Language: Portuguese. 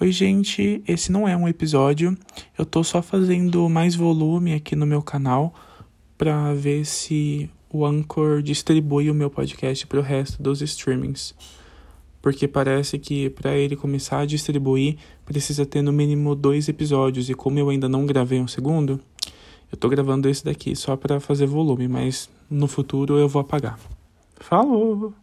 Oi, gente, esse não é um episódio. Eu tô só fazendo mais volume aqui no meu canal para ver se o Anchor distribui o meu podcast para o resto dos streamings. Porque parece que para ele começar a distribuir precisa ter no mínimo dois episódios e como eu ainda não gravei um segundo, eu tô gravando esse daqui só para fazer volume, mas no futuro eu vou apagar. Falou!